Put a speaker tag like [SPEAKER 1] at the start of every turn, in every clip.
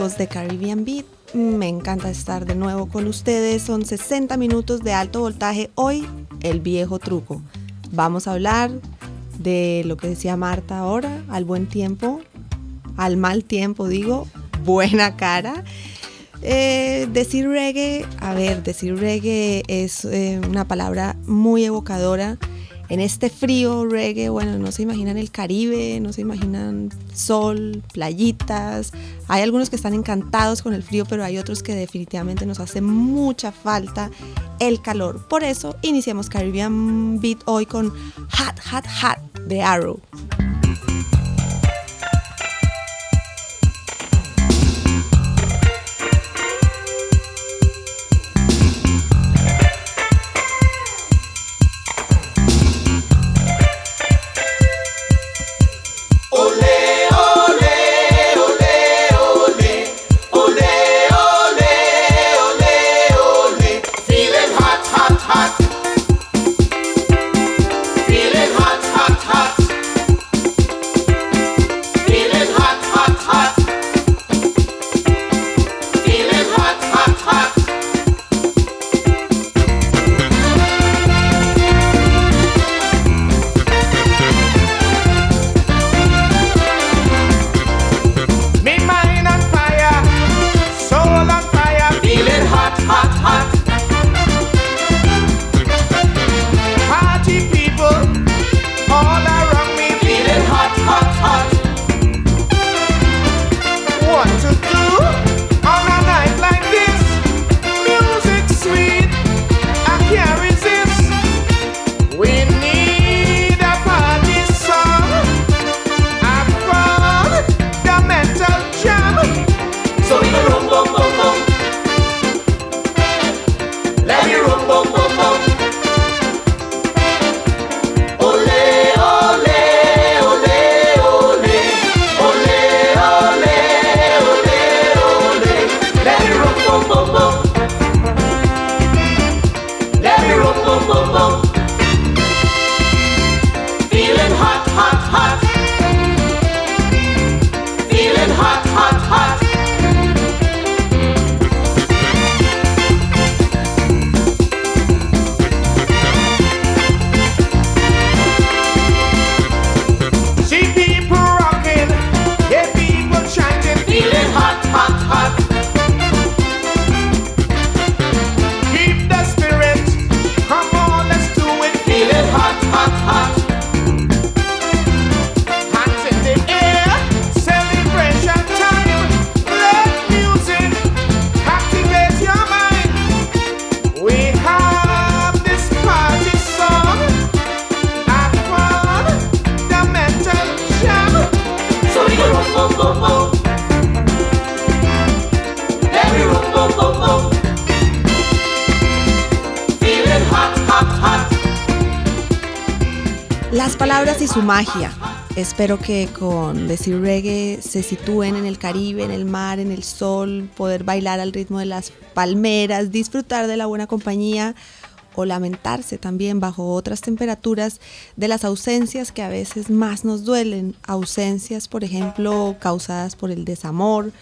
[SPEAKER 1] de Caribbean Beat. Me encanta estar de nuevo con ustedes. Son 60 minutos de alto voltaje. Hoy, el viejo truco. Vamos a hablar de lo que decía Marta ahora, al buen tiempo, al mal tiempo, digo, buena cara. Eh, decir reggae, a ver, decir reggae es eh, una palabra muy evocadora. En este frío reggae, bueno, no se imaginan el Caribe, no se imaginan sol, playitas. Hay algunos que están encantados con el frío, pero hay otros que definitivamente nos hace mucha falta el calor. Por eso iniciamos Caribbean Beat hoy con Hot, Hot, Hot de Arrow. Palabras y su magia. Espero que con decir reggae se sitúen en el Caribe, en el mar, en el sol, poder bailar al ritmo de las palmeras, disfrutar de la buena compañía o lamentarse también bajo otras temperaturas de las ausencias que a veces más nos duelen. Ausencias, por ejemplo, causadas por el desamor,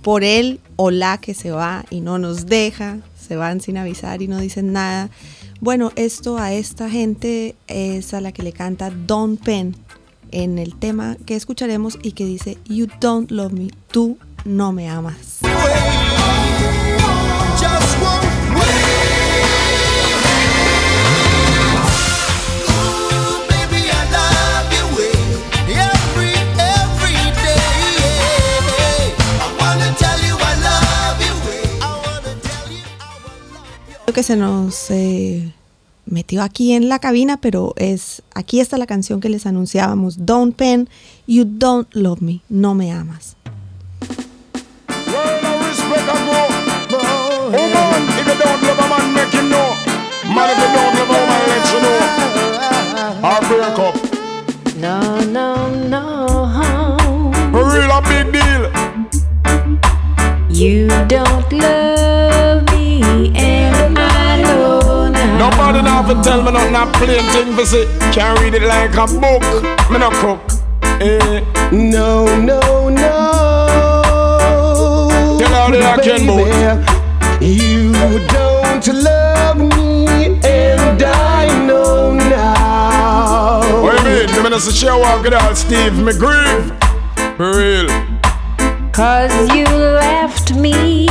[SPEAKER 1] por él o la que se va y no nos deja, se van sin avisar y no dicen nada. Bueno, esto a esta gente es a la que le canta Don Penn en el tema que escucharemos y que dice You don't love me, tú no me amas. Que se nos eh, metió aquí en la cabina, pero es aquí está la canción que les anunciábamos, Dawn Penn, You Don't Love Me, no me amas.
[SPEAKER 2] Well, no respect and go. Oh man, if you don't love a man, make him know. Man, if you don't love a woman, let you know. Or break up.
[SPEAKER 3] No, no, no.
[SPEAKER 2] For real, a big deal.
[SPEAKER 3] You don't love
[SPEAKER 2] Nobody now for tell me nothing, not plain thing for say. Can't read it like a book. Me no cook. Eh.
[SPEAKER 4] No, no, no.
[SPEAKER 2] Tell all the Ken boy.
[SPEAKER 4] You don't love me, and I know now.
[SPEAKER 2] What you mean? The minister share walk it out, Steve. Me grieve. For real.
[SPEAKER 3] Cause you left me,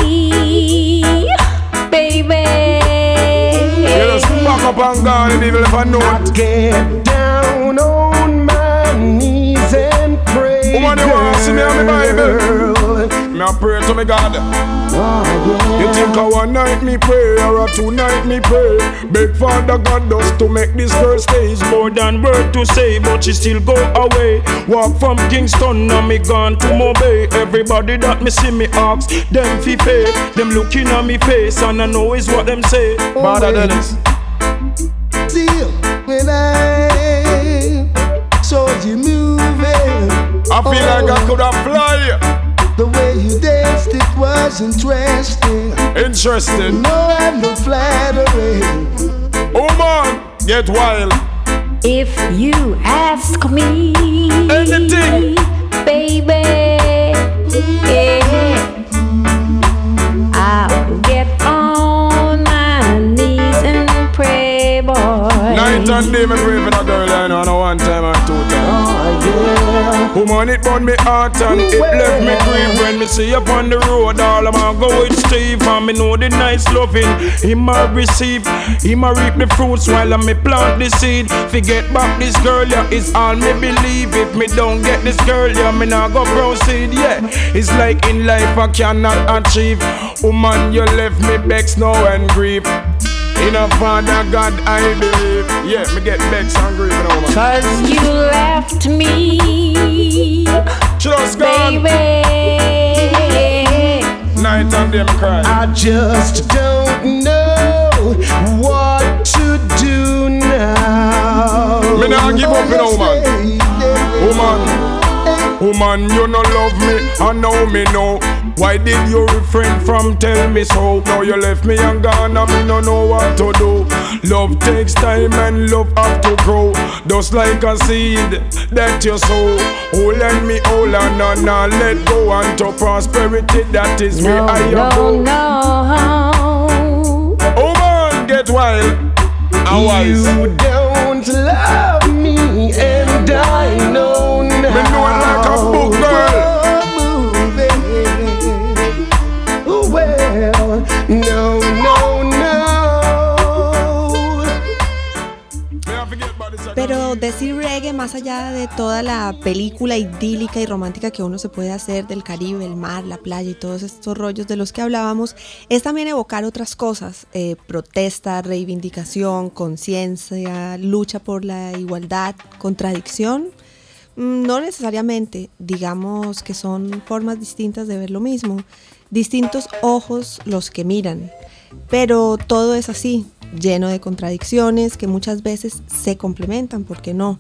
[SPEAKER 2] up and gone and if I know
[SPEAKER 4] I
[SPEAKER 2] it.
[SPEAKER 4] get down on my knees and pray.
[SPEAKER 2] Woman, you wanna see me on the Bible? Me a pray to me God.
[SPEAKER 4] Oh,
[SPEAKER 2] You think I one night me pray or a two night me pray? Beg Father God does to make this girl stay. It's more than word to say, but she still go away. Walk from Kingston, now me gone to Mobay. Everybody that me see me ask, them fi pay. Them looking at me face and I know is what them say. Father
[SPEAKER 4] wait.
[SPEAKER 2] Dennis.
[SPEAKER 4] Still, when I saw you moving,
[SPEAKER 2] I feel like I could have fly.
[SPEAKER 4] the way you danced, it was interesting.
[SPEAKER 2] Interesting.
[SPEAKER 4] No, I'm no flattery.
[SPEAKER 2] Oh man, get wild.
[SPEAKER 3] If you ask me,
[SPEAKER 2] Anything.
[SPEAKER 3] baby, and
[SPEAKER 2] day, me pray for that girl, I know, and one time and two times.
[SPEAKER 4] Oh, yeah.
[SPEAKER 2] Woman, it burn me heart and it left me grief when me see you on the road. All I'ma go with Steve and me know the nice loving him a receive. Him a reap the fruits while I me plant the seed. Forget back this girl, yeah, it's all me believe. If me don't get this girl, yeah, me not go proceed. Yeah, it's like in life I cannot achieve. Woman, you left me vexed now and grief. In a father God I believe. Yeah, me get vexed and now, man.
[SPEAKER 3] Cause you left me,
[SPEAKER 2] just gone.
[SPEAKER 3] baby.
[SPEAKER 2] Night and day me cry.
[SPEAKER 4] I just don't know what to do now.
[SPEAKER 2] Me nah give up, you know, man. Woman, woman, you no love me, I know me know. Why did you refrain from tell me so? Now you left me and gone and me no know what to do. Love takes time and love have to grow. Just like a seed that you sow. Hold on me, hold on, and not let go. And to prosperity, that is where
[SPEAKER 3] No,
[SPEAKER 2] I
[SPEAKER 3] no,
[SPEAKER 2] go.
[SPEAKER 3] no.
[SPEAKER 2] Oh man, get wild. And.
[SPEAKER 4] You don't love
[SPEAKER 1] decir reggae, más allá de toda la película idílica y romántica que uno se puede hacer del Caribe, el mar, la playa y todos estos rollos de los que hablábamos, es también evocar otras cosas, eh, protesta, reivindicación, conciencia, lucha por la igualdad, contradicción. Mm, No necesariamente, digamos que son formas distintas de ver lo mismo, distintos ojos los que miran, pero todo es así, lleno de contradicciones que muchas veces se complementan, ¿por qué no?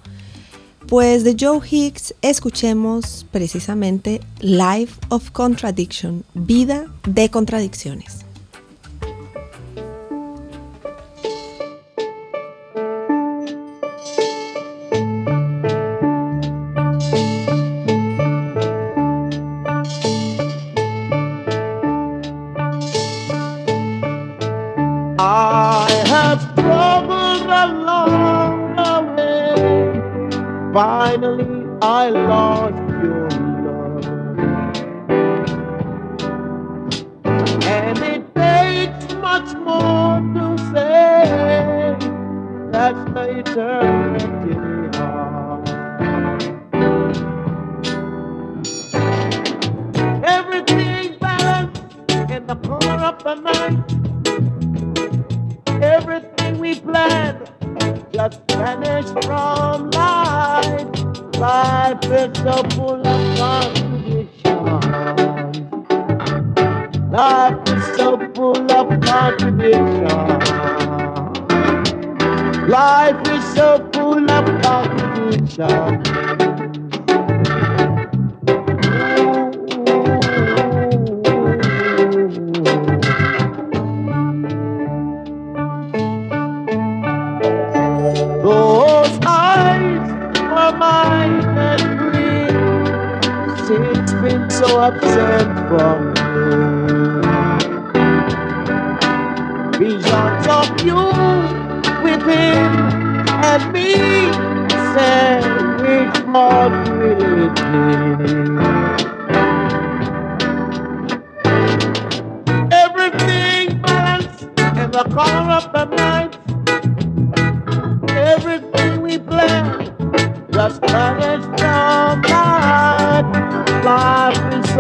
[SPEAKER 1] Pues de Joe Hicks escuchemos precisamente Life of Contradiction, vida de contradicciones.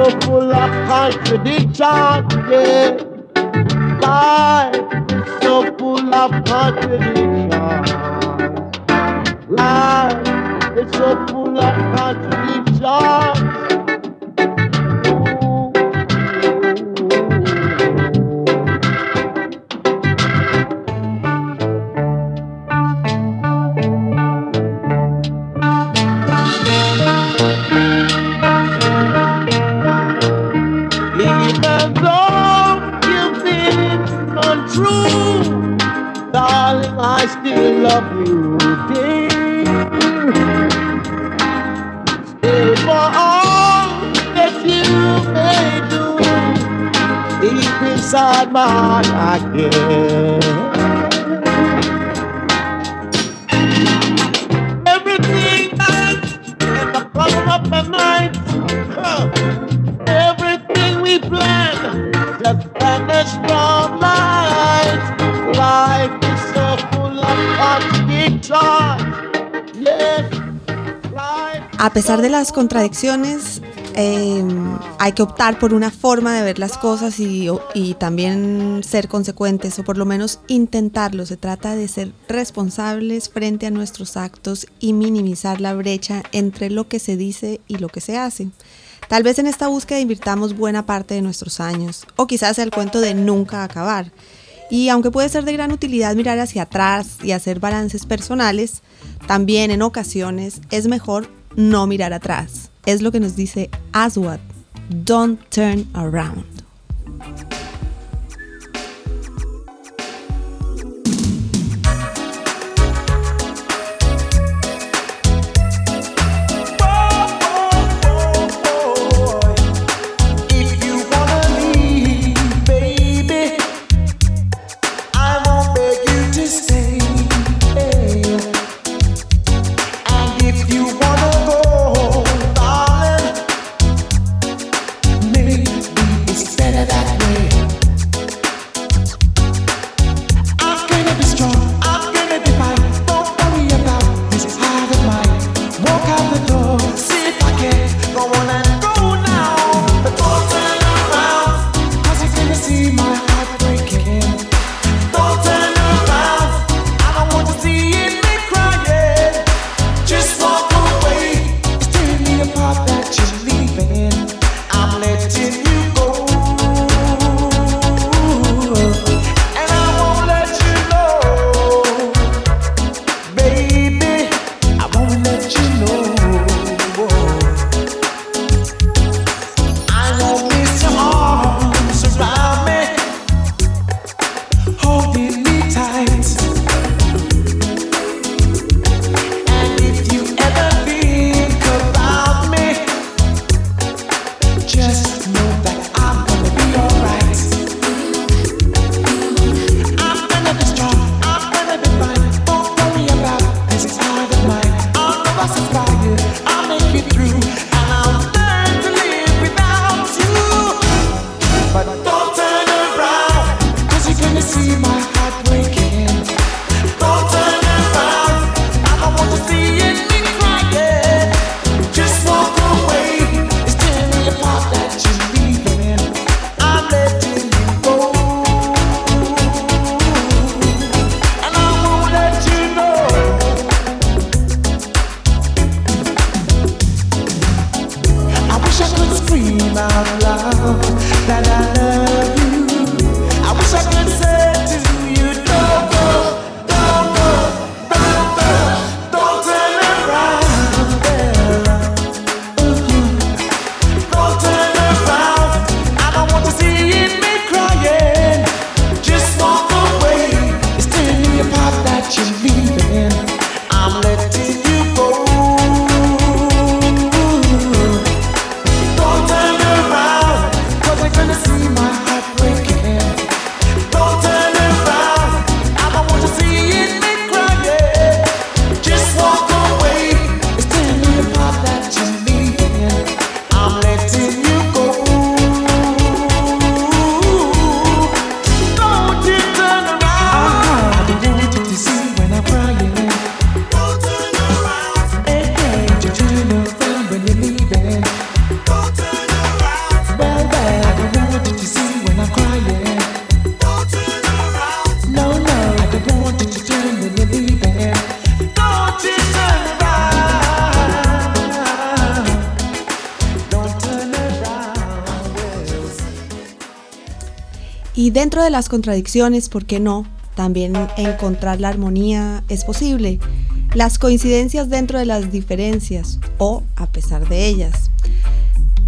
[SPEAKER 4] So full of contradiction, yeah. Life is so full of contradiction. Life is so full of contradiction. Inside my heart, I care. Everything that's in the corner of my mind. huh, Everything we plan just vanished from life. Life is so full of contradictions. Yes, life.
[SPEAKER 1] A pesar de las contradicciones, eh, hay que optar por una forma de ver las cosas y, también ser consecuentes o por lo menos intentarlo. Se trata de ser responsables frente a nuestros actos y minimizar la brecha entre lo que se dice y lo que se hace. Tal vez en esta búsqueda invirtamos buena parte de nuestros años o quizás el cuento de nunca acabar. Y aunque puede ser de gran utilidad mirar hacia atrás y hacer balances personales, también en ocasiones es mejor no mirar atrás. Es lo que nos dice Aswad. Don't turn around.
[SPEAKER 5] las contradicciones, ¿por qué no? También encontrar la armonía es posible. Las coincidencias dentro de las diferencias o a pesar de ellas.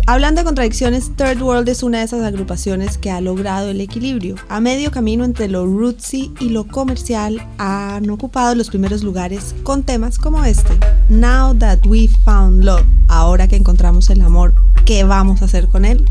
[SPEAKER 5] Hablando de contradicciones, Third World es una de esas agrupaciones que ha logrado el equilibrio. A medio camino entre lo rootsy y lo comercial, han ocupado los primeros lugares con temas como este. Now that we found love, ahora que encontramos el amor, ¿qué vamos a hacer con él?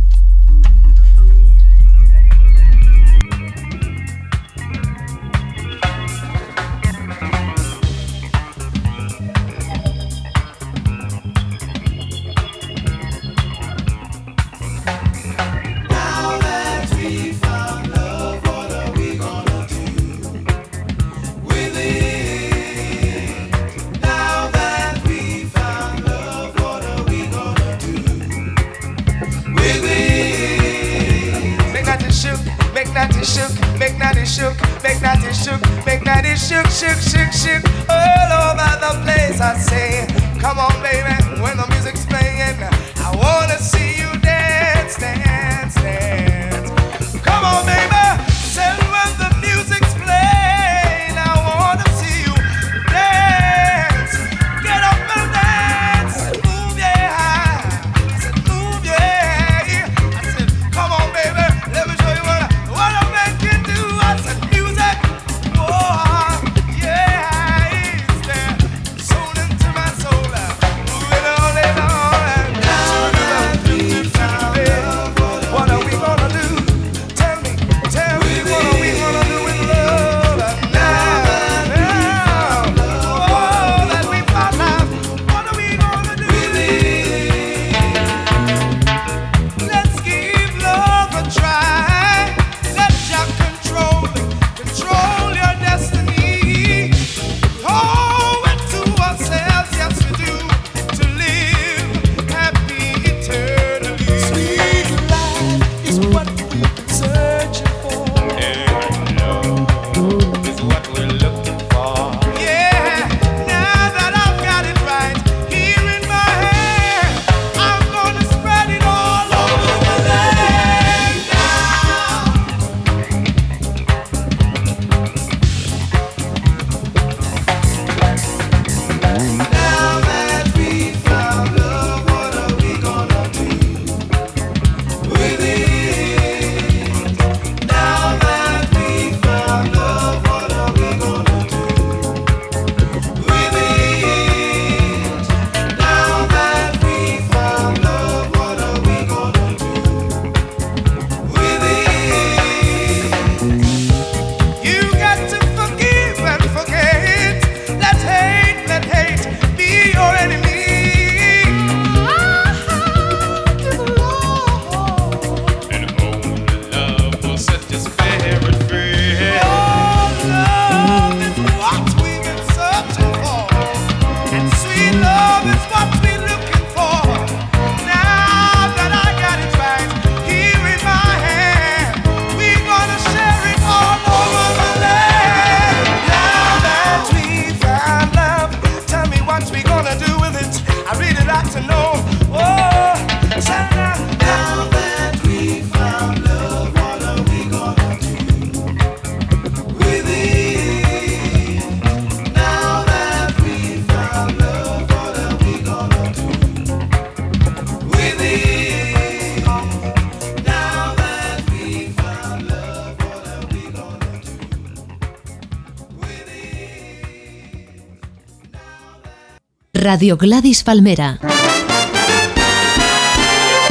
[SPEAKER 6] Radio Gladys Palmera.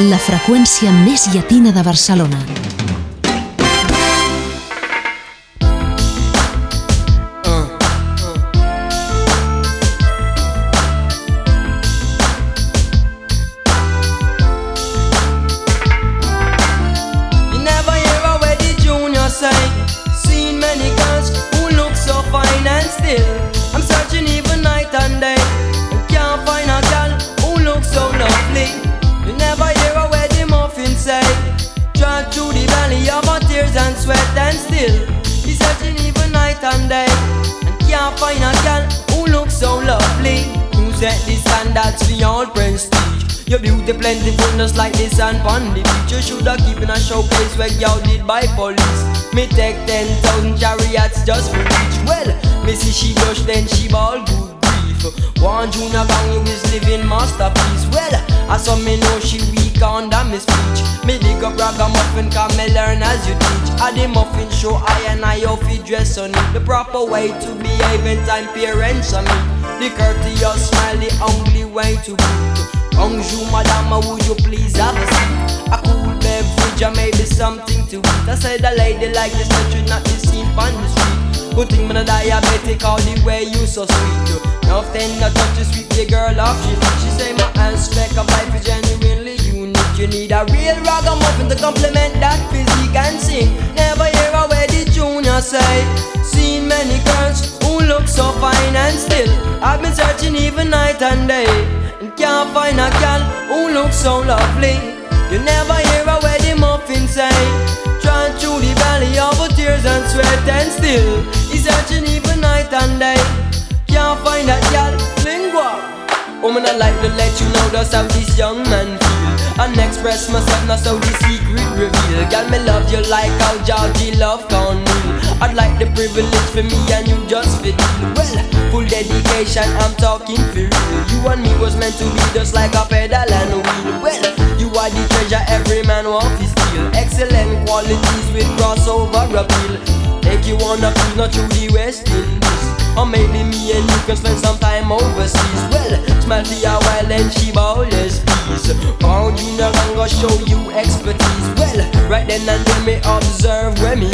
[SPEAKER 6] La freqüència més llatina de Barcelona. Plentiful just like the sand pon the beach You shoulda keep in a showcase where y'all did by police? Me take 10,000 chariots just for reach Well, me see she blush then she ball good grief. One Juna gang you is living masterpiece. Well, I saw me know she weak under me speech. Me dig up ragamuffin can me learn as you teach. At the muffin show I and I off it dress on it. The proper way to behave in time parents on me The courteous smile the only way to greet Bonjour madame, would you please have a seat? A cool beverage or maybe something to eat? I said a lady like this that should not be seen on the street. Good thing man a diabetic all the way you so sweet Nothing no touch to sweep the girl off she She say my aspect of life is genuinely unique. You need a real ragamuffin to complement that physique and sing Never hear a the junior say. Seen many girls who look so fine and still. I've been searching even night and day. And can't find a girl who looks so lovely. You never hear a wedding muffin say. Trying through the valley of tears and sweat and still He's searching even night and day. Can't find that girl lingua. Woman, I'd like to let you know that's how this young man feel And express myself, now so the secret reveal. Girl, me love you like how Georgie love Cornel I'd like the privilege for me and you just fit in Well, full dedication, I'm talking for real. You and me was meant to be just like a pedal and a wheel. Well, you are the treasure every man wants to steal. Excellent qualities with crossover appeal. Take you on a cruise, not through the West Indies or maybe me and you can spend some time overseas. Well, smell the while and she always please Found you now gonna show you expertise. Well, right then and then me observe me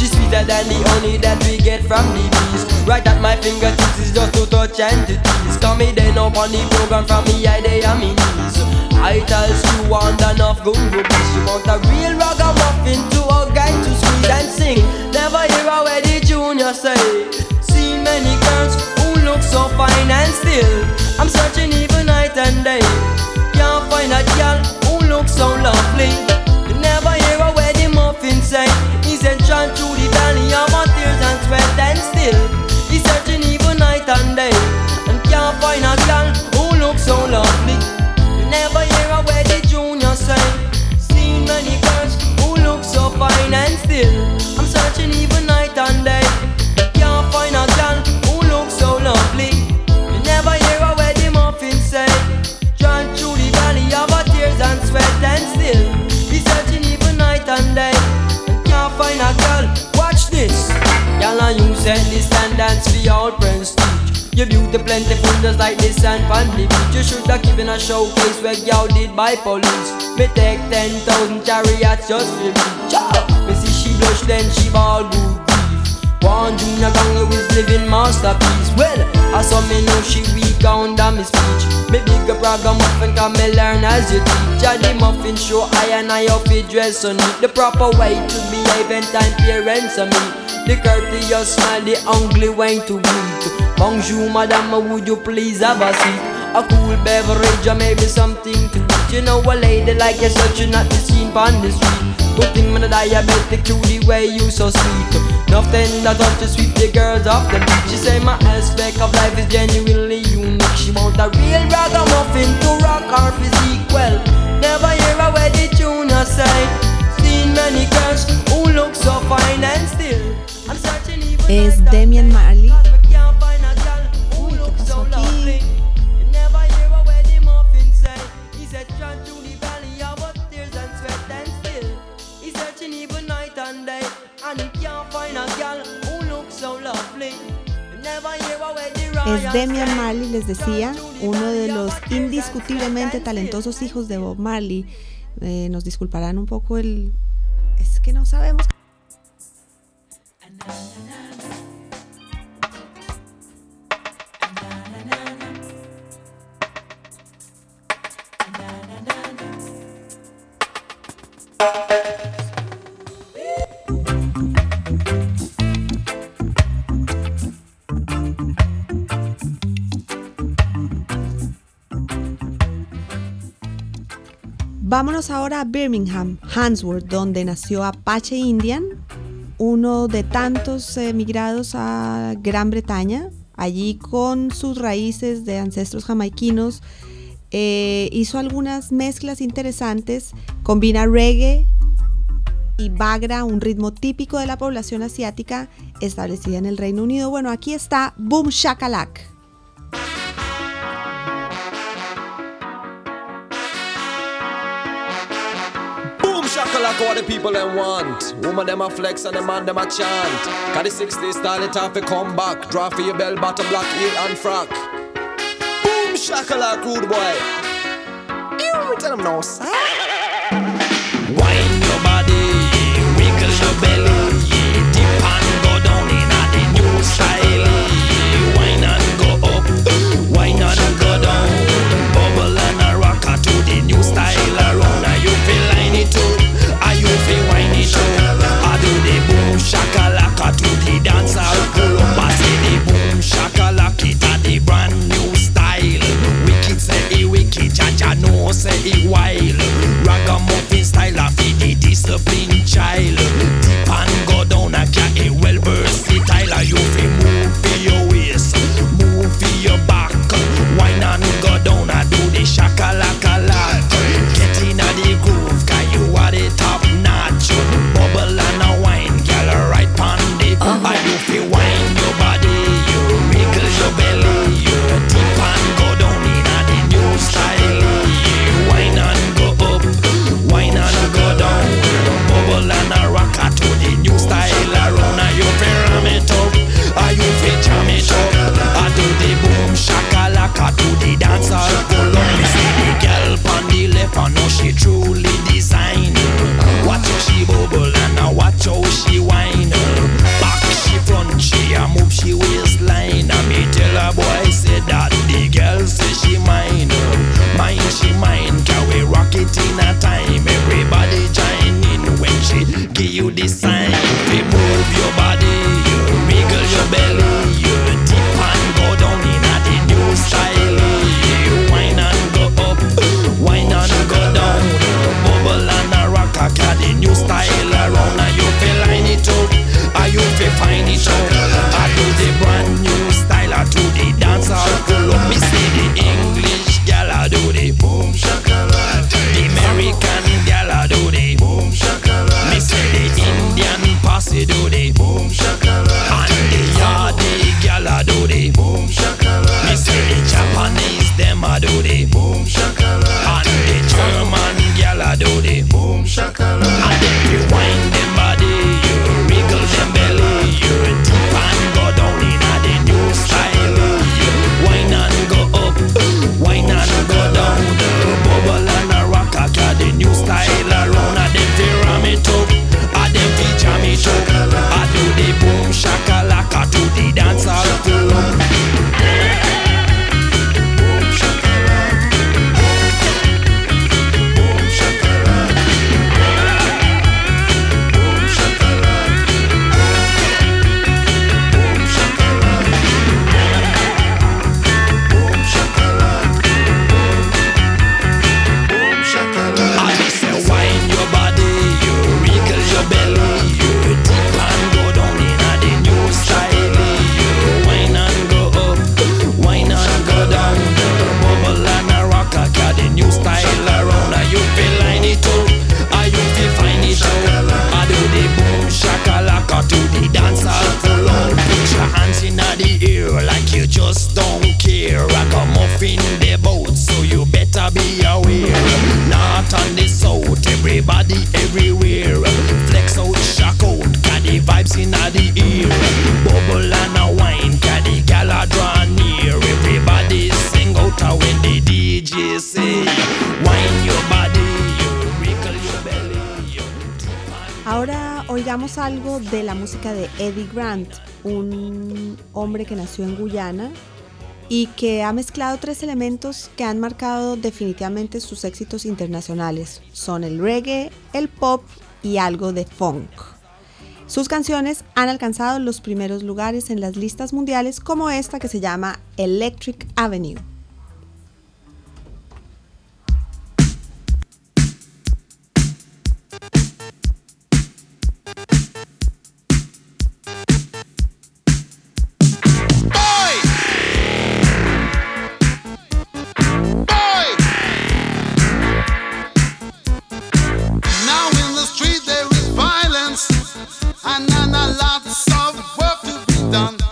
[SPEAKER 6] She's sweeter than the honey that we get from the bees. Right at my fingertips is just to touch and to tease. Call me then up on the program from me I day on me knees. I tells you want enough good rubies You want a real ragamuffin to hug and to squeeze and sing. Never hear a the junior say many girls who look so fine and still I'm searching even night and day. Can't find a girl who looks so lovely. You never hear a the muffin say. He's entranced through the valley of my tears and sweat and still tears and and still He's searching even night and day. And can't find a girl Watch this. Girl and you set the standards for your prestige. Your beauty plentiful just like the sand on beach You should have given a showcase where y'all did by police. Me take 10,000 chariots just for Ciao! Me see she blush then she ball good grief. One junior gang is living masterpiece. Well, I saw me know she weak under me speech. Me big up ragamuffin can me learn as you teach. At the muffin show I and I up dress on it The proper way to behave and time parents on me. The courteous smile the ugly way to greet Bonjour madame, would you please have a seat? A cool beverage or maybe something to eat. You know a lady like yourself should not be seen on the street Good thing man a diabetic to the way you so sweet Nothing that touch to sweep the girls off the beach She say my aspect of life is genuinely unique She want a real ragamuffin to rock her physique Well, never hear a the tuner say Seen many girls who look so fine and still I'm searching even
[SPEAKER 1] Es
[SPEAKER 6] night and
[SPEAKER 1] Damian. Marley. Es
[SPEAKER 6] say.
[SPEAKER 1] Marley, les decía, uno de los indiscutiblemente talentosos hijos de Bob Marley. Eh, nos disculparán un poco el... Es que no sabemos. Vámonos ahora a Birmingham, Handsworth, donde nació Apache Indian, uno de tantos emigrados a Gran Bretaña, allí con sus raíces de ancestros jamaiquinos. Eh, hizo algunas mezclas interesantes, combina reggae y bagra, un ritmo típico de la población asiática establecida en el Reino Unido. Bueno, aquí está Boom Shakalak.
[SPEAKER 7] what the people them want. Woman them a flex and the man them a chant. Cause the 60s style it have to come back. Draw for your bell, bottom black, heel and frack. Boom, shakalak, rude boy. Ew, tell them no, sir. Wine your body, wrinkle your belly, dip and go down in the new style. Wine and go up, wine and go down, bubble and a rocker to the new style. I do the boom shakalaka to the dance pull up I say the boom shakalaka a the brand new style say he wicked, Jaja no say he wild Ragamuffin style a feed the discipline child. Deep and go down a cat
[SPEAKER 1] de Eddie Grant, un hombre que nació en Guyana y que ha mezclado tres elementos que han marcado definitivamente sus éxitos internacionales. Son el reggae, el pop y algo de funk. Sus canciones han alcanzado los primeros lugares en las listas mundiales como esta que se llama Electric Avenue.
[SPEAKER 8] done.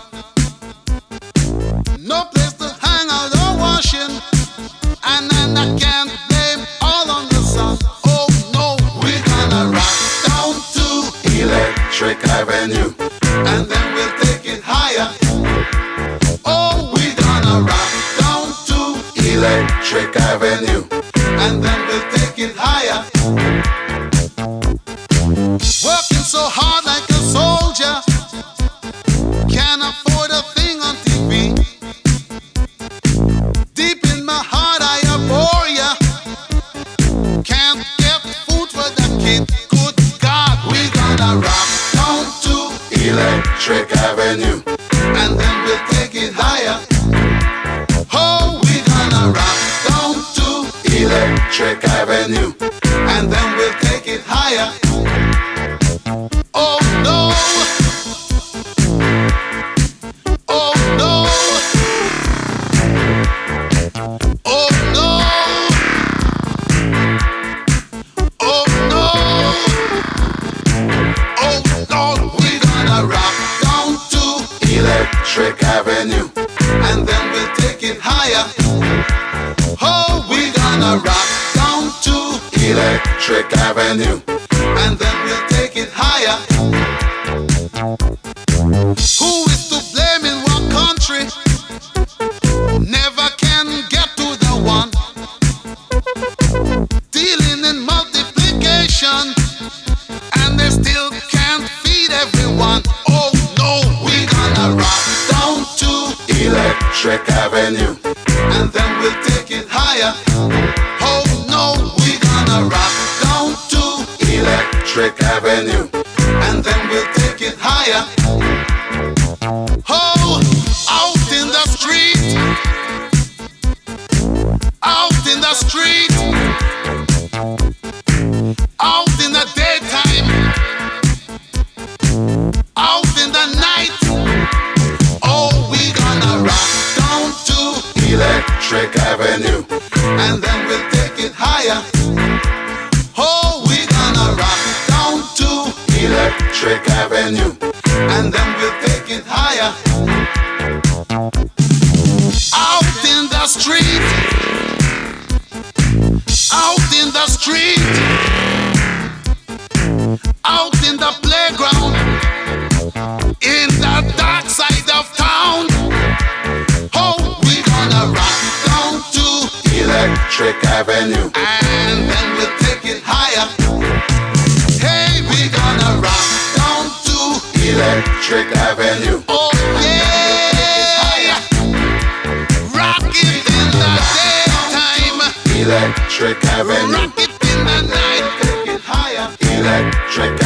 [SPEAKER 8] Oh no, we gonna rock down to Electric Avenue. And then we'll take it higher. In the dark side Electric Avenue. And then we'll take it higher. Hey, we gonna rock down to Electric Avenue. Oh, yeah. Rock it in the daytime. Electric Avenue. Rock it in the night. Take it higher. Electric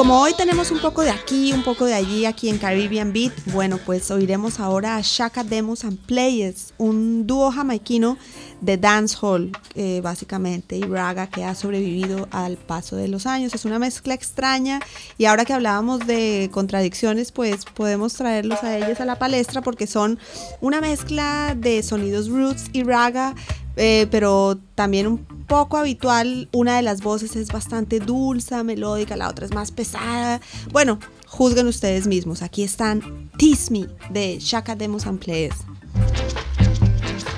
[SPEAKER 1] como hoy tenemos un poco de aquí, un poco de allí, aquí en Caribbean Beat, bueno, pues oiremos ahora a Shaka Demos and Players, un dúo jamaiquino de dancehall, eh, básicamente, y raga que ha sobrevivido al paso de los años. Es una mezcla extraña y ahora que hablábamos de contradicciones, pues podemos traerlos a ellos a la palestra porque son una mezcla de sonidos roots y raga, eh, pero también un poco habitual. Una de las voces es bastante dulce, melódica, la otra es más pesada. Bueno, juzguen ustedes mismos. Aquí están Tease Me de Shaka Demos and Players.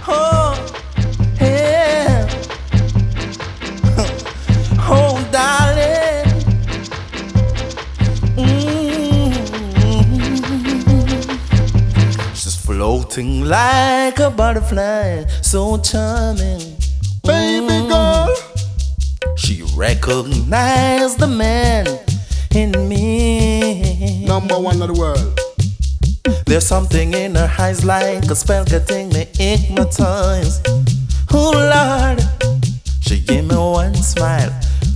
[SPEAKER 9] Oh, yeah. Oh, darling. Mm. She's floating like a butterfly, so charming. She recognized the man in me.
[SPEAKER 10] Number one of the world.
[SPEAKER 9] There's something in her eyes like a spell getting me hypnotized. Oh Lord, she gave me one smile,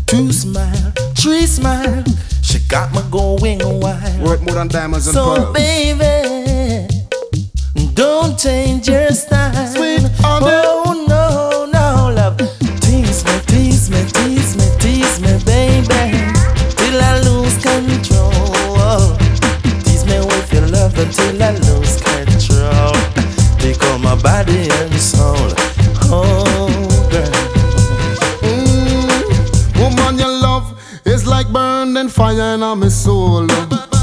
[SPEAKER 9] two smile, three smile. She got me going wild.
[SPEAKER 10] Worth more than diamonds and
[SPEAKER 9] So
[SPEAKER 10] pearls.
[SPEAKER 9] baby, don't change your style.
[SPEAKER 10] Sweet.
[SPEAKER 9] Oh
[SPEAKER 10] fire in my soul.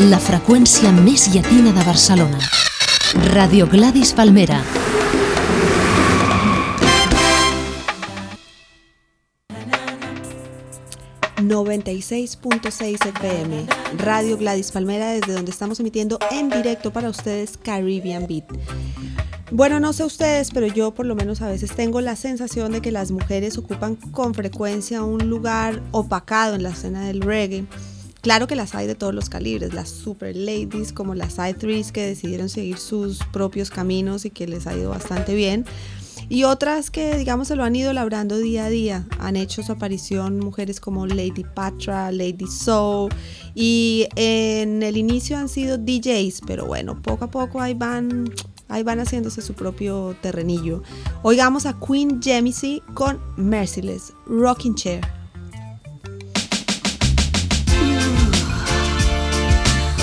[SPEAKER 11] La freqüència més llatina de Barcelona. Radio Gladys Palmera.
[SPEAKER 1] ...96.6 FM... ...Radio Gladys Palmera... ...desde donde estamos emitiendo en directo para ustedes... ...Caribbean Beat... Bueno, no sé ustedes, pero yo por lo menos a veces tengo la sensación de que las mujeres ocupan con frecuencia un lugar opacado en la escena del reggae. Claro que las hay de todos los calibres, las super ladies como las side threes que decidieron seguir sus propios caminos y que les ha ido bastante bien. Y otras que, digamos, se lo han ido labrando día a día. Han hecho su aparición mujeres como Lady Patra, Lady Soul. Y en el inicio han sido DJs, pero bueno, poco a poco ahí van, ahí van haciéndose su propio terrenillo. Oigamos a Queen Jemisi con Merciless, Rocking Chair.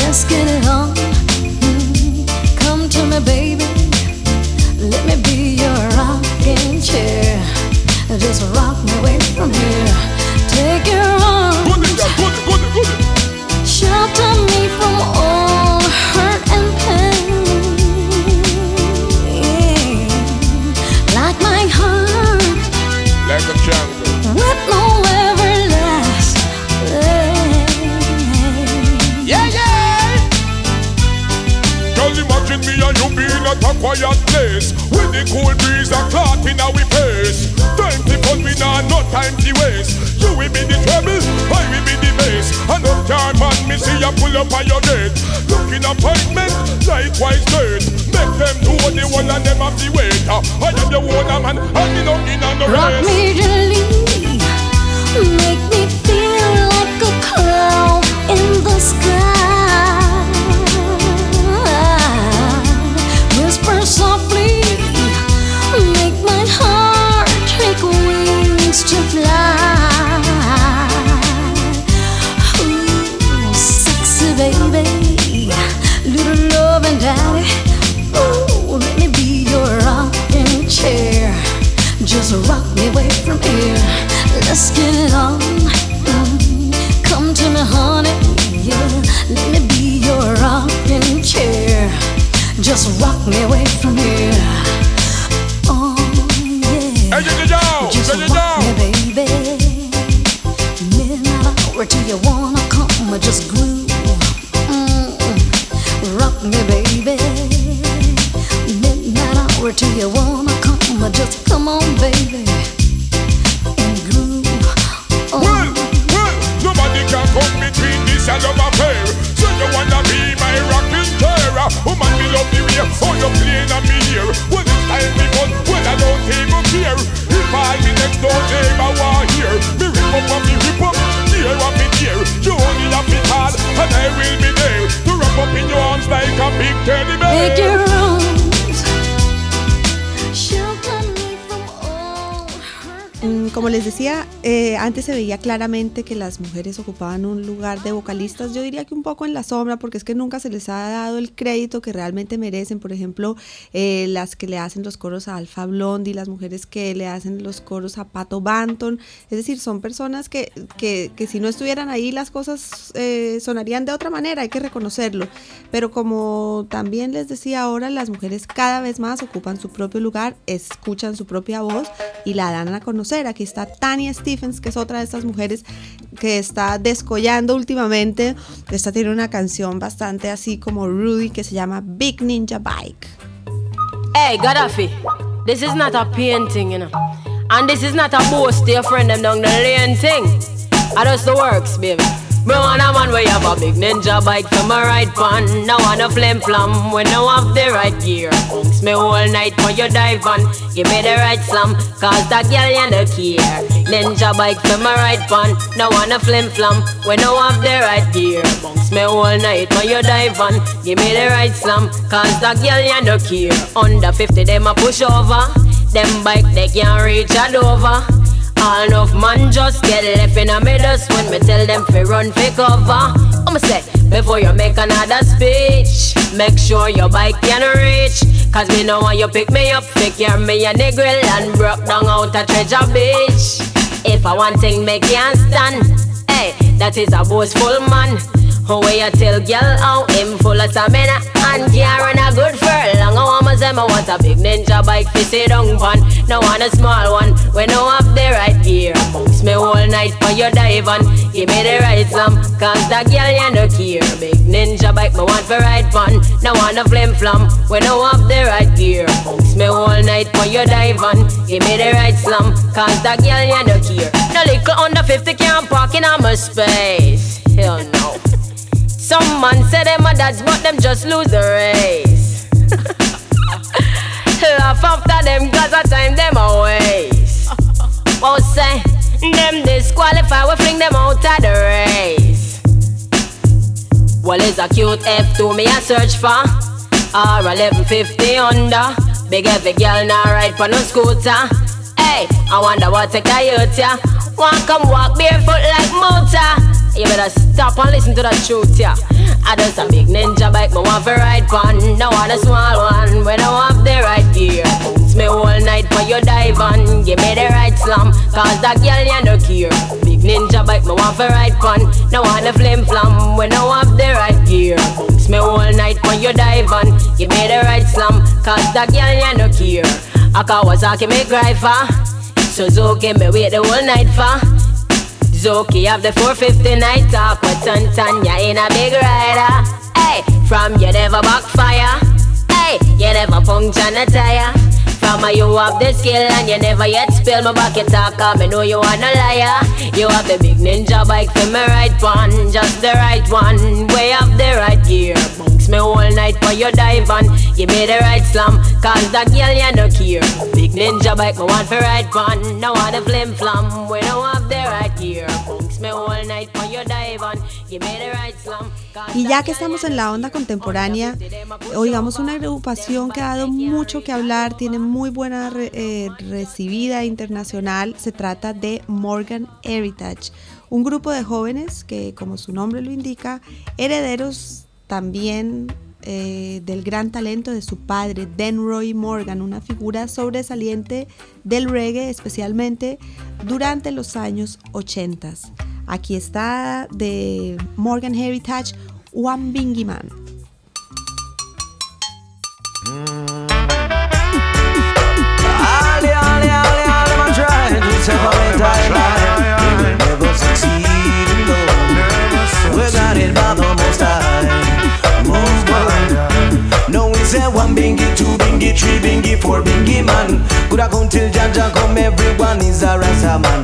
[SPEAKER 3] Let's get it on. Come to me, baby. Let me be your rocking chair. Just rock me away from here. Take your arms. Shelter
[SPEAKER 2] Want hear, me rip up rip up, me. You only have call, and I will be there to wrap up in your arms like a big teddy bear.
[SPEAKER 1] Como les decía, eh, antes se veía claramente que las mujeres ocupaban un lugar de vocalistas, yo diría que un poco en la sombra, porque es que nunca se les ha dado el crédito que realmente merecen. Por ejemplo, eh, las que le hacen los coros a Alfa Blondie, las mujeres que le hacen los coros a Pato Banton. Es decir, son personas que, que, que si no estuvieran ahí las cosas eh, sonarían de otra manera, hay que reconocerlo. Pero como también les decía ahora, las mujeres cada vez más ocupan su propio lugar, escuchan su propia voz y la dan a conocer. Aquí está Tania Stephens, que es otra de estas mujeres que está descollando últimamente. Esta tiene una canción bastante así como Rudy que se llama Big Ninja Bike.
[SPEAKER 12] Hey, Gaddafi, this is not a painting, you know. And this is not a boast to your friend them down the lane thing. I just the works, baby. Me want a man where have a big ninja bike for my ride pan. Now want a flim flam when no have the right gear. Bunks me all night when you dive on. Give me the right slam, cause that girl you no care. Ninja bike for my ride pan. Now want a flim flam when no have the right gear. Bunks me all night when you dive on. Give me the right slam, cause that girl you no care. Under 50 them a push over. Them bike they can't reach a Dover. All enough man just get left in a middle when me tell them fi run fi cover. I'ma say before you make another speech, make sure your bike can reach. Cause me know when you pick me up, pick your me a grill and broke down out a treasure beach. If I want thing me can't stand, hey, that is a boastful man. Way you tell girl how him full of stamina and can run a good furlong. I want say I want a big ninja bike fi sit down pan. No want a small one when no have the right gear. Bounce me all night for your dive on. Give me the right slam, cause that girl you no care. Big ninja bike me want for ride pan. No want a flim flam when no have the right gear. Bounce me all night for your dive on. Give me the right slam, cause that girl you no care. No little under 50 can't park in my space. Hell no. Some man say them a dads, but them just lose the race. Laugh after them, cause a time them a waste. Well, say, them disqualify, we fling them out of the race. Well, it's a cute F2 me a search for. Or 1150 under. Big heavy girl now ride for no scooter. Hey, I wonder what take a youth ya. Want come walk barefoot like motor. You better stop and listen to the truth, yeah. I just a big ninja bike, me want for ride pan. No want a small one when I want the right gear. Bounce me all night for your dive on. Give me the right slam, cause that girl you no care. Big ninja bike, me want for ride pan. No want a flim flam when I want the right gear. Bounce me all night when you dive on. Give me the right slam, cause that girl you no care. A Kawasaki me driver. Suzuki me wait the whole night for. Zoki have the 450 night talk with Tantanya in a big rider. Hey, from you never backfire. Hey, you never puncture a tire. From a you have the skill and you never yet spill my bucket talk. Cause me know you are no liar. You have the big ninja bike for me right one, just the right one. Way up the right gear. Bunks me all night for your dive on. Give me the right slam, cause that girl you no care. Big ninja bike, me want for right one. No want a flim flam. We don't have
[SPEAKER 1] Y ya que estamos en la onda contemporánea, oigamos una agrupación que ha dado mucho que hablar, tiene muy buena re- eh, recibida internacional. Se trata de Morgan Heritage, un grupo de jóvenes que, como su nombre lo indica, herederos también eh, del gran talento de su padre, Denroy Morgan, una figura sobresaliente del reggae, especialmente durante los años 80. Aquí está de Morgan Heritage, One Bingy Man.
[SPEAKER 7] Say one bingy, two bingy, three bingy, four bingy man. Could I come till Jaja come? Everyone is a Rasta man.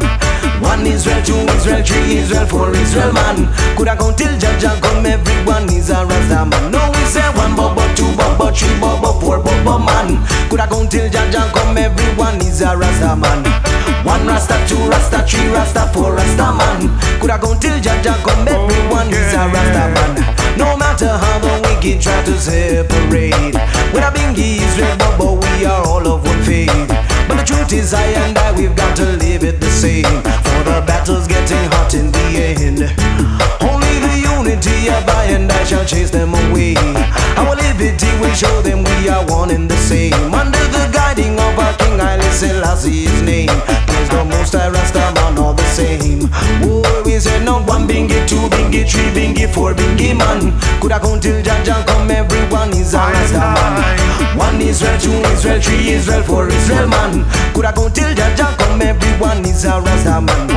[SPEAKER 7] One
[SPEAKER 9] Israel, two Israel, three Israel, four Israel man. Coulda count till Jaja come, everyone is a Rasta man. No, we say one bubble, two bubble, three bubble, four bubble man. Coulda count till Jaja come, everyone is a Rasta man. One Rasta, two Rasta, three Rasta, four Rasta man. Coulda count till Jaja come, everyone is a Rasta man. No matter how the wicked try to separate, with a bingy Israel, but we are all of one faith. But the truth is, I and I, we've got to live it the same. For the battle's getting hot in the end. Only the unity of I and I shall chase them away. Our liberty will show them we are one and the same. Under the guiding of our King Haile Selassie, his name. Praise the most high Rastaman, all the same. Oh, we said no one bingy, two bingy, three bingy, four bingy man. Coulda count till Jaja come, everyone is a Rastaman. One Israel, two Israel, three Israel, four Israel man. Coulda count till Jaja come, everyone is a Rastaman.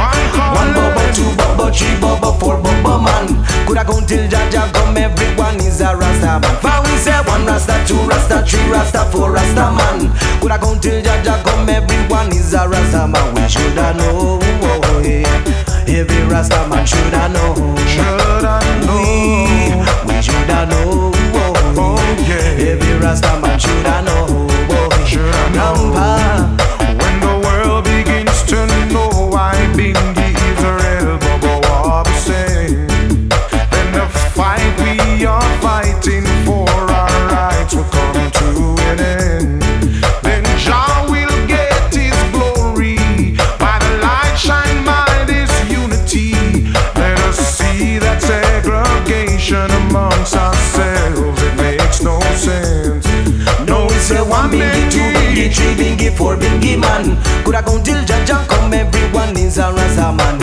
[SPEAKER 9] One bubble, two bubble, three bubble, four bubble man. Coulda count till Jaja come, everyone is a Rastaman. For we say one Rasta, two Rasta, three Rasta, four Rasta man. Coulda count till Jaja come, everyone is a Rastaman. We shoulda know, oh, oh, yeah. Every Rasta man shoulda know. Shoulda know. We, we shoulda know, oh, yeah. every Rasta man know. Oh, shoulda Grandpa.
[SPEAKER 13] When the world begins to know I been the Israel, Wab saying, then the fight we are fighting for our rights will come to an end. Amongst ourselves. It makes no sense.
[SPEAKER 9] No, it's a one bingy, two bingy, three bingy, four bingy man. Coulda count till Jaja come, everyone is a Rasta man.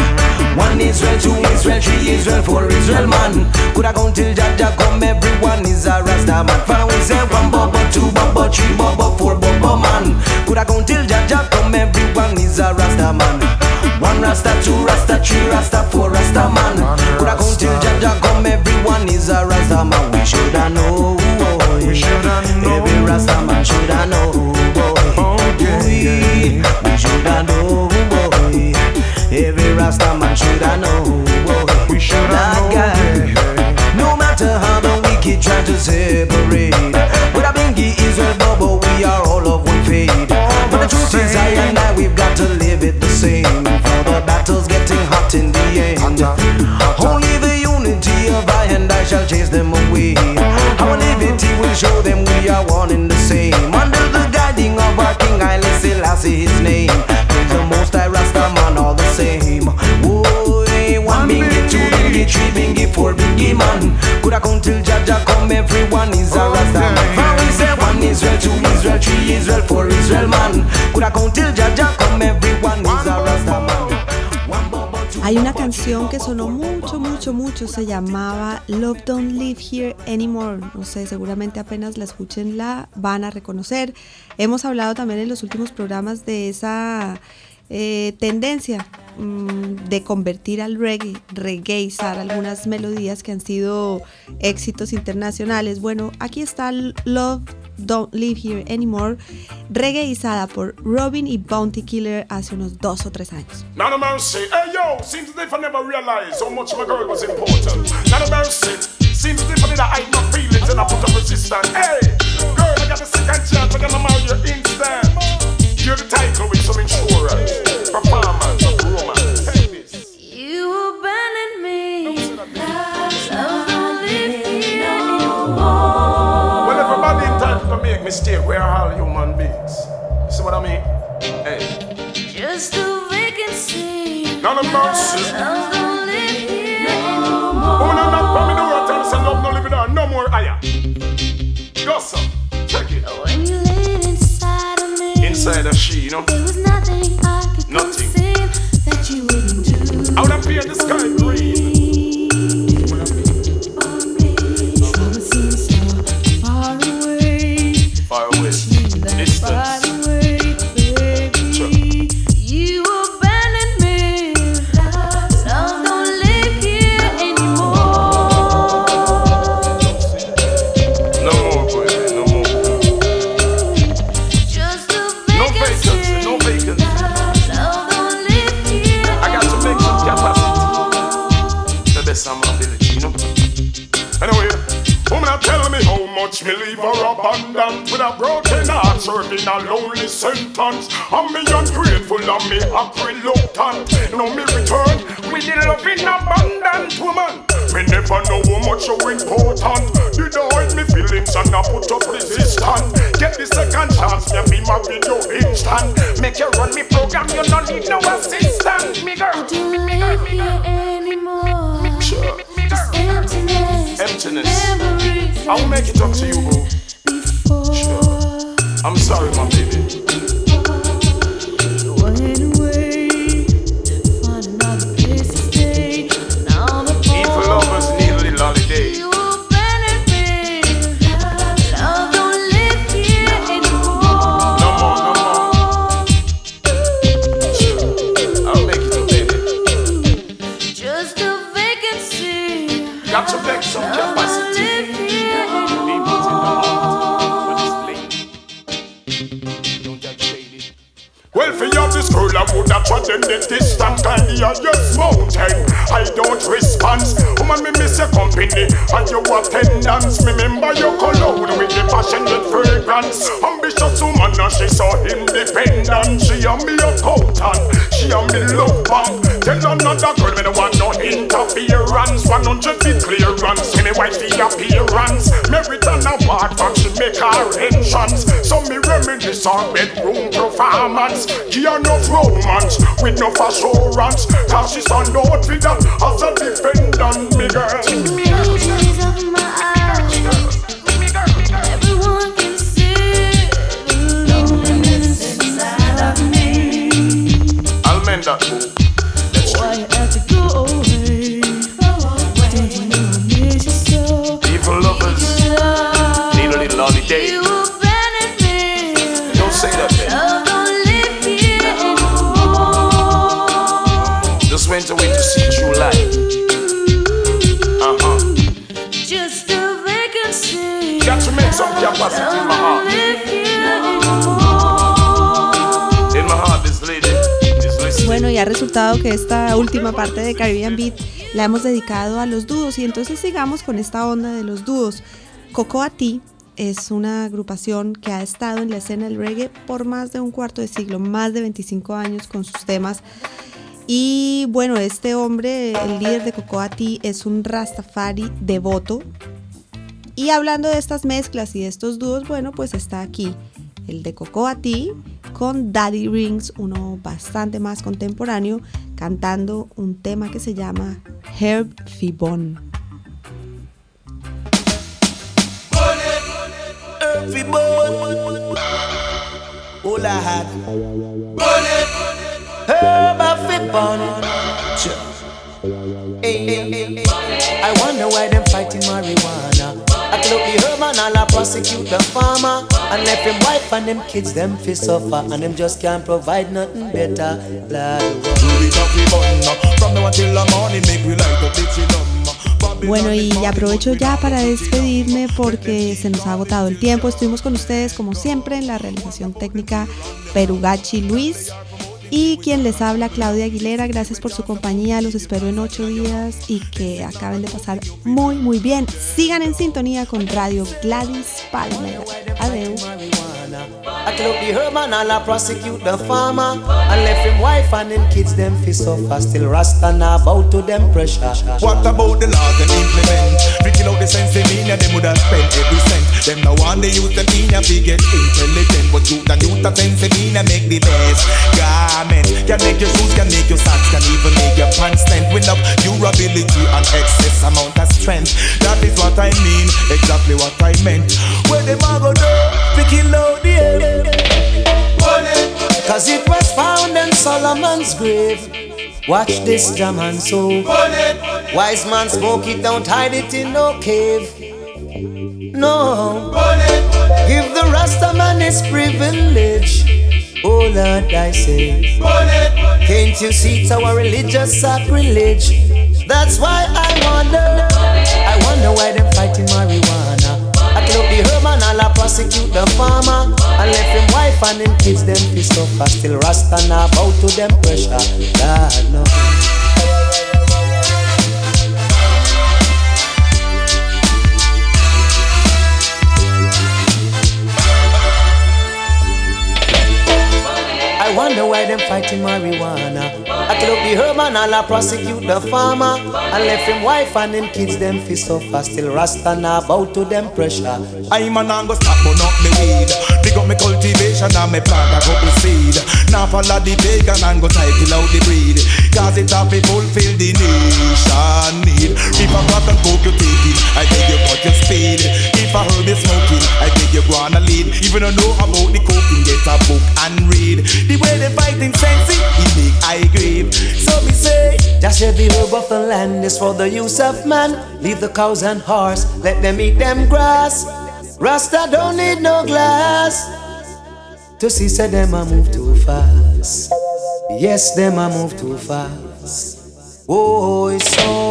[SPEAKER 9] One Israel, two Israel, three Israel, four Israel man. Coulda count till Jaja come, everyone is a Rasta man. For we say one bubble, two bubble, three bubble, four bubble man. Coulda count till Jaja come, everyone is a Rasta man. One Rasta, two Rasta, three Rasta, four Rasta man. Coulda count till Jaja come, everyone is a Rasta man. We shoulda know. We shoulda know. Every Rasta man shoulda know. Oh, yeah, we, we shoulda know. Boy. Every Rasta man shoulda know. Boy. We shoulda know. No matter how the wicked try to separate, in the end. Only the unity of I and I shall chase them away. Our liberty will show them we are one and the same. Under the guiding of our King Haile Selassie, his name. Praise the most high Rastaman, all the same. Hey, one bingy, two bingy, three bingy, four bingy man. Coulda count till Jaja come, everyone is a Rastaman. We say one Israel, two Israel, three Israel, four Israel man. Coulda count till Jaja come, everyone is a Rastaman.
[SPEAKER 1] Hay una canción que sonó mucho, mucho, mucho, se llamaba Love Don't Live Here Anymore. No sé, seguramente apenas la escuchen la van a reconocer. Hemos hablado también en los últimos programas de esa eh, tendencia mm, de convertir al reggae, reggaeizar algunas melodías que han sido éxitos internacionales. Bueno, aquí está Love Don't Live Here Anymore, reggaeizada por Robin y Bounty Killer hace unos dos o tres años.
[SPEAKER 2] Seems as if I never realized how much my girl was important. Not a mercy. Seems as if I I hide my feelings and I put up resistance. Hey, girl, I got a second chance. I'm gonna marry you instant. You're the title with some insurance, mistake. We're all human beings. See what I mean? Hey,
[SPEAKER 3] Just a vacancy.
[SPEAKER 2] a mercy.
[SPEAKER 3] Love don't live here anymore.
[SPEAKER 2] Woman, I'm not coming to work and say love no living on no more higher. Go so, check it.
[SPEAKER 3] When you laid inside of me,
[SPEAKER 2] Inside of she, you know,
[SPEAKER 3] there was nothing
[SPEAKER 2] company and your attendance. Me remember your cologne with the passionate fragrance. Ambitious woman, and she so independent. She and me accountant. She and me love bomb. Tell another girl, me no want no interference. 100 feet clearance. See me wife the appearance. Merit an award, but she make her entrance. So me reminisce on bedroom performance. Give enough romance with enough assurance. Cause she stand out with that as a defendant, me girl.
[SPEAKER 3] Tears of my eyes. Everyone can see the loneliness inside of me.
[SPEAKER 2] I'll
[SPEAKER 1] ha resultado que esta última parte de Caribbean Beat la hemos dedicado a los dúos y entonces sigamos con esta onda de los dúos. Cocoa Tea es una agrupación que ha estado en la escena del reggae por más de un cuarto de siglo, más de 25 años con sus temas. Y bueno, este hombre, el líder de Cocoa Tea, es un Rastafari devoto. Y hablando de estas mezclas y de estos dúos, bueno, pues está aquí el de Cocoa Tea con Daddy Rings, uno bastante más contemporáneo, cantando un tema que se llama Herb Fibon.
[SPEAKER 9] I wonder why them fighting marijuana. I cloak the herb and all I prosecute the farmer and left him wife and them kids them fi suffer and them just can't provide nothing better. Lord.
[SPEAKER 14] From now until the morning, make we light up the chillum.
[SPEAKER 1] Bueno, y aprovecho ya para despedirme porque se nos ha agotado el tiempo. Estuvimos con ustedes como siempre en la realización técnica Perugachi Luis y quien les habla Claudia Aguilera. Gracias por su compañía. Los espero en ocho días y que acaben de pasar muy muy bien. Sigan en sintonía con Radio Gladys Palmera. Adiós.
[SPEAKER 9] I the and all I prosecute the farmer and left him wife and him kids them fi suffer. Still Rasta now bow to them pressure.
[SPEAKER 14] What about the laws them implement? We kill out the sense they mean, yeah, them would have spent every cent. Them no one they use them in, yeah, we get intelligent. But youth sense they mean, make the best garment. Can make your shoes, can make your socks, can even make your pants stand. With enough durability and excess amount of strength. That is what I mean, exactly what I meant. Where them a go do? Kill out the herb.
[SPEAKER 9] Cause it was found in Solomon's grave. Watch this jam and so. Wise man smoke it, don't hide it in no cave. No. Give the Rasta man his privilege. Oh Lord, I say. Can't you see it's our religious sacrilege? That's why I wonder. I wonder why them fighting marijuana. I cloak the herb and all I prosecute the farmer And left him wife and him kids them fi suffer Still Rasta now bow to them pressure God no why marijuana. I kill up the herb and all I prosecute the farmer. I left him wife and him kids them fi suffer. Still Rasta now bow to them pressure.
[SPEAKER 15] I man and go stop burn up me weed. Dig up me cultivation and me plant a couple seed. Now follow the pagan and go title out the breed. Cause it have to fulfill the nation need. If a cotton coke you take it, I beg you cut your speed. A herb is smoking, I beg you go on a lead. Even though know about the coking, get a book and read. The way they fighting sense, it make I grieve. So me say,
[SPEAKER 9] Just every herb of the land is for the use of man. Leave the cows and horse, let them eat them grass. Rasta don't need no glass. To see say them a move too fast. Yes, them a move too fast. Oh, oh it's so.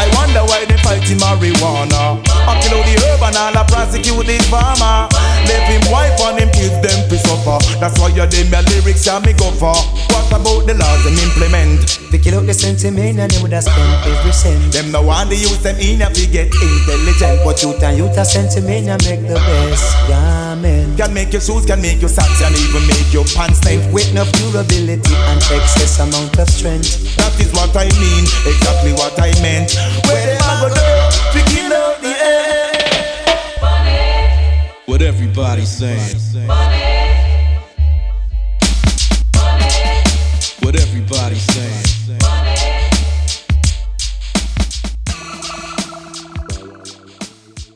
[SPEAKER 15] I wonder why they fighting marijuana. I kill out the herb and all I prosecute the farmer. Left him wife and him kids them to suffer. That's why you them your lyrics and me go for. What about the laws them implement?
[SPEAKER 9] They kill out the sentiment and they would have spent every cent.
[SPEAKER 15] Them no want to use them in you get intelligent.
[SPEAKER 9] But youth and youth a sentiment and make the best garment.
[SPEAKER 15] Can make your shoes, can make your socks, and even make your pants tight.
[SPEAKER 9] With no durability and excess amount of strength.
[SPEAKER 15] That is what I mean, exactly what I meant. Where them a go do? We kill out the air.
[SPEAKER 16] What everybody's saying.